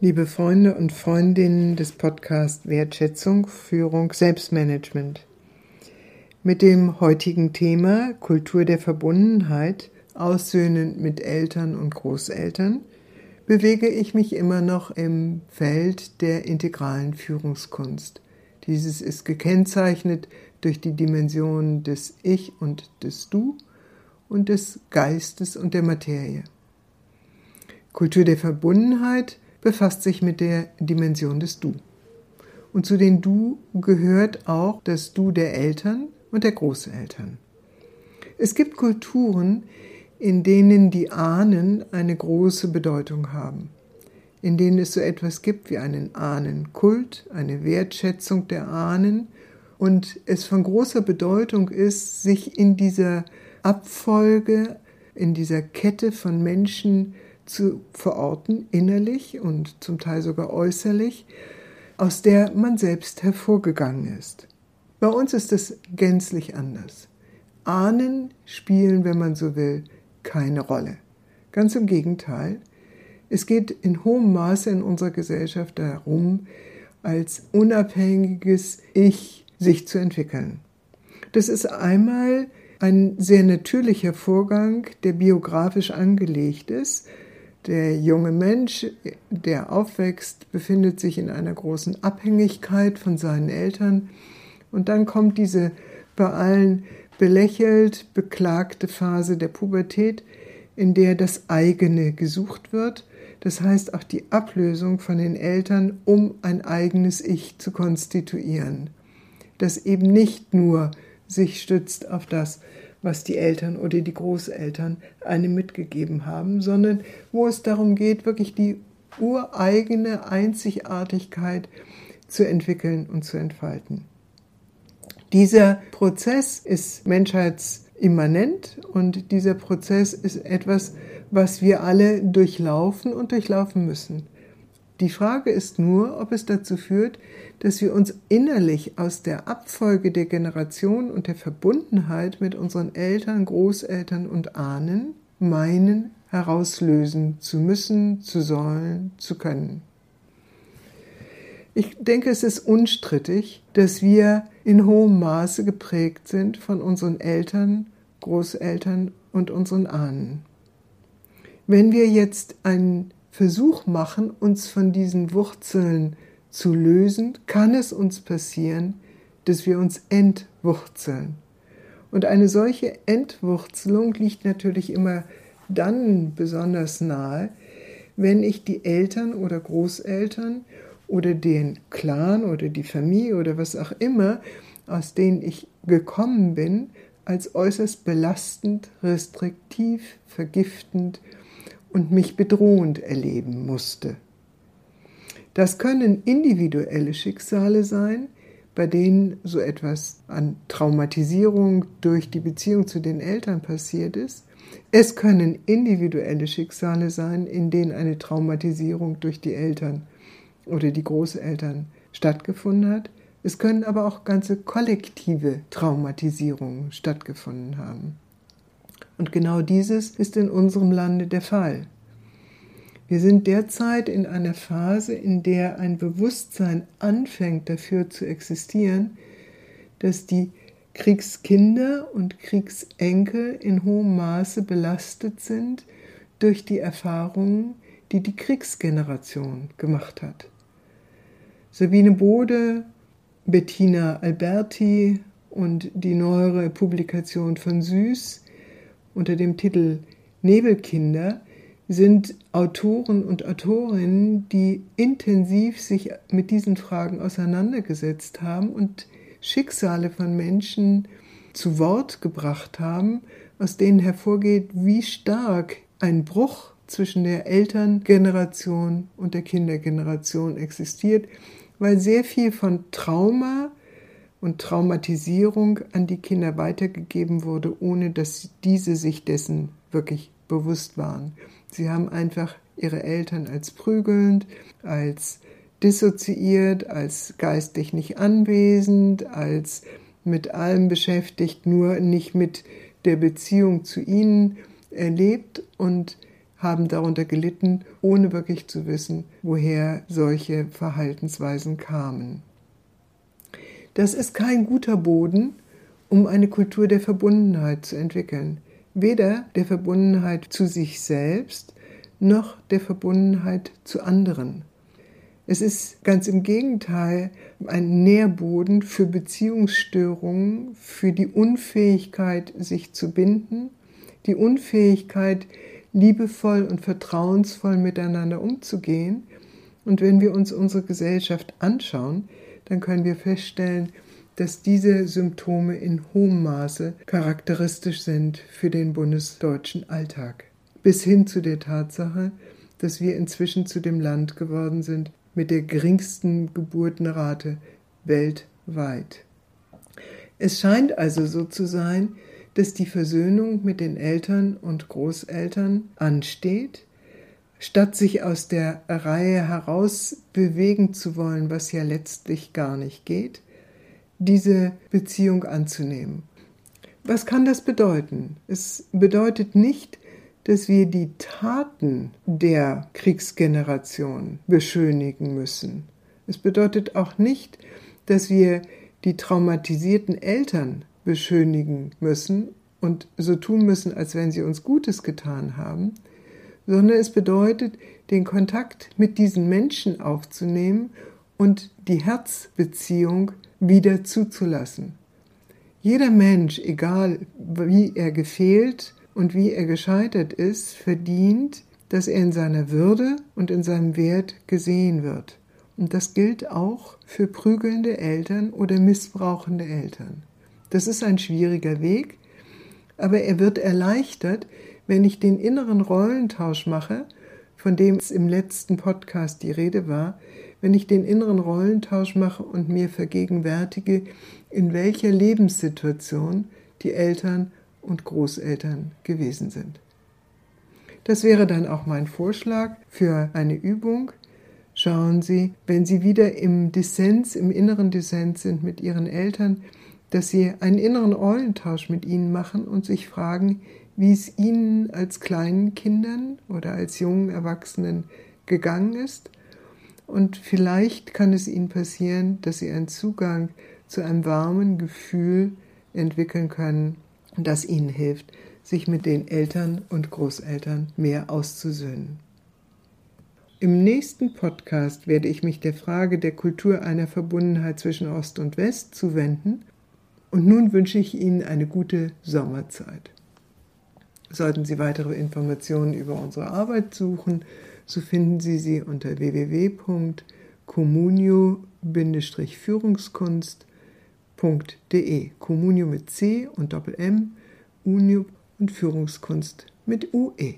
Liebe Freunde und Freundinnen des Podcasts Wertschätzung, Führung, Selbstmanagement. Mit dem heutigen Thema Kultur der Verbundenheit, aussöhnend mit Eltern und Großeltern, bewege ich mich immer noch im Feld der integralen Führungskunst. Dieses ist gekennzeichnet durch die Dimensionen des Ich und des Du und des Geistes und der Materie. Kultur der Verbundenheit befasst sich mit der Dimension des Du. Und zu den Du gehört auch das Du der Eltern und der Großeltern. Es gibt Kulturen, in denen die Ahnen eine große Bedeutung haben, in denen es so etwas gibt wie einen Ahnenkult, eine Wertschätzung der Ahnen und es von großer Bedeutung ist, sich in dieser Abfolge, in dieser Kette von Menschen zu verorten, innerlich und zum Teil sogar äußerlich, aus der man selbst hervorgegangen ist. Bei uns ist es gänzlich anders. Ahnen spielen, wenn man so will, keine Rolle. Ganz im Gegenteil. Es geht in hohem Maße in unserer Gesellschaft darum, als unabhängiges Ich sich zu entwickeln. Das ist einmal ein sehr natürlicher Vorgang, der biografisch angelegt ist. Der junge Mensch, der aufwächst, befindet sich in einer großen Abhängigkeit von seinen Eltern. Und dann kommt diese bei allen belächelt, beklagte Phase der Pubertät, in der das eigene gesucht wird. Das heißt auch die Ablösung von den Eltern, um ein eigenes Ich zu konstituieren das eben nicht nur sich stützt auf das, was die Eltern oder die Großeltern einem mitgegeben haben, sondern wo es darum geht, wirklich die ureigene Einzigartigkeit zu entwickeln und zu entfalten. Dieser Prozess ist menschheitsimmanent und dieser Prozess ist etwas, was wir alle durchlaufen und durchlaufen müssen. Die Frage ist nur, ob es dazu führt, dass wir uns innerlich aus der Abfolge der Generation und der Verbundenheit mit unseren Eltern, Großeltern und Ahnen meinen, herauslösen zu müssen, zu sollen, zu können. Ich denke, es ist unstrittig, dass wir in hohem Maße geprägt sind von unseren Eltern, Großeltern und unseren Ahnen. Wenn wir jetzt einen Versuch machen, uns von diesen Wurzeln zu lösen, kann es uns passieren, dass wir uns entwurzeln. Und eine solche Entwurzelung liegt natürlich immer dann besonders nahe, wenn ich die Eltern oder Großeltern oder den Clan oder die Familie oder was auch immer, aus denen ich gekommen bin, als äußerst belastend, restriktiv, vergiftend und mich bedrohend erleben musste. Das können individuelle Schicksale sein, bei denen so etwas an Traumatisierung durch die Beziehung zu den Eltern passiert ist. Es können individuelle Schicksale sein, in denen eine Traumatisierung durch die Eltern oder die Großeltern stattgefunden hat. Es können aber auch ganze kollektive Traumatisierungen stattgefunden haben. Und genau dieses ist in unserem Lande der Fall. Wir sind derzeit in einer Phase, in der ein Bewusstsein anfängt dafür zu existieren, dass die Kriegskinder und Kriegsenkel in hohem Maße belastet sind durch die Erfahrungen, die die Kriegsgeneration gemacht hat. Sabine Bode, Bettina Alberti und die neuere Publikation von Süß unter dem Titel Nebelkinder sind Autoren und Autorinnen, die intensiv sich mit diesen Fragen auseinandergesetzt haben und Schicksale von Menschen zu Wort gebracht haben, aus denen hervorgeht, wie stark ein Bruch zwischen der Elterngeneration und der Kindergeneration existiert, weil sehr viel von Trauma und Traumatisierung an die Kinder weitergegeben wurde, ohne dass diese sich dessen wirklich bewusst waren. Sie haben einfach ihre Eltern als prügelnd, als dissoziiert, als geistig nicht anwesend, als mit allem beschäftigt, nur nicht mit der Beziehung zu ihnen erlebt und haben darunter gelitten, ohne wirklich zu wissen, woher solche Verhaltensweisen kamen. Das ist kein guter Boden, um eine Kultur der Verbundenheit zu entwickeln, weder der Verbundenheit zu sich selbst noch der Verbundenheit zu anderen. Es ist ganz im Gegenteil ein Nährboden für Beziehungsstörungen, für die Unfähigkeit, sich zu binden, die Unfähigkeit, liebevoll und vertrauensvoll miteinander umzugehen. Und wenn wir uns unsere Gesellschaft anschauen, dann können wir feststellen, dass diese Symptome in hohem Maße charakteristisch sind für den bundesdeutschen Alltag. Bis hin zu der Tatsache, dass wir inzwischen zu dem Land geworden sind, mit der geringsten Geburtenrate weltweit. Es scheint also so zu sein, dass die Versöhnung mit den Eltern und Großeltern ansteht, statt sich aus der Reihe heraus bewegen zu wollen, was ja letztlich gar nicht geht, diese Beziehung anzunehmen. Was kann das bedeuten? Es bedeutet nicht, dass wir die Taten der Kriegsgeneration beschönigen müssen. Es bedeutet auch nicht, dass wir die traumatisierten Eltern beschönigen müssen und so tun müssen, als wenn sie uns Gutes getan haben, sondern es bedeutet, den Kontakt mit diesen Menschen aufzunehmen und die Herzbeziehung wieder zuzulassen. Jeder Mensch, egal wie er gefehlt und wie er gescheitert ist, verdient, dass er in seiner Würde und in seinem Wert gesehen wird. Und das gilt auch für prügelnde Eltern oder missbrauchende Eltern. Das ist ein schwieriger Weg, aber er wird erleichtert, wenn ich den inneren Rollentausch mache, von dem es im letzten Podcast die Rede war, wenn ich den inneren Rollentausch mache und mir vergegenwärtige, in welcher Lebenssituation die Eltern und Großeltern gewesen sind. Das wäre dann auch mein Vorschlag für eine Übung. Schauen Sie, wenn Sie wieder im Dissens, im inneren Dissens sind mit Ihren Eltern, dass Sie einen inneren Rollentausch mit ihnen machen und sich fragen, wie es Ihnen als kleinen Kindern oder als jungen Erwachsenen gegangen ist. Und vielleicht kann es Ihnen passieren, dass Sie einen Zugang zu einem warmen Gefühl entwickeln können, das ihnen hilft, sich mit den Eltern und Großeltern mehr auszusöhnen. Im nächsten Podcast werde ich mich der Frage der Kultur einer Verbundenheit zwischen Ost und West zuwenden und nun wünsche ich Ihnen eine gute Sommerzeit. Sollten Sie weitere Informationen über unsere Arbeit suchen, so finden Sie sie unter www.communio-führungskunst.de. Communio mit C und Doppel M, Unio und Führungskunst mit UE.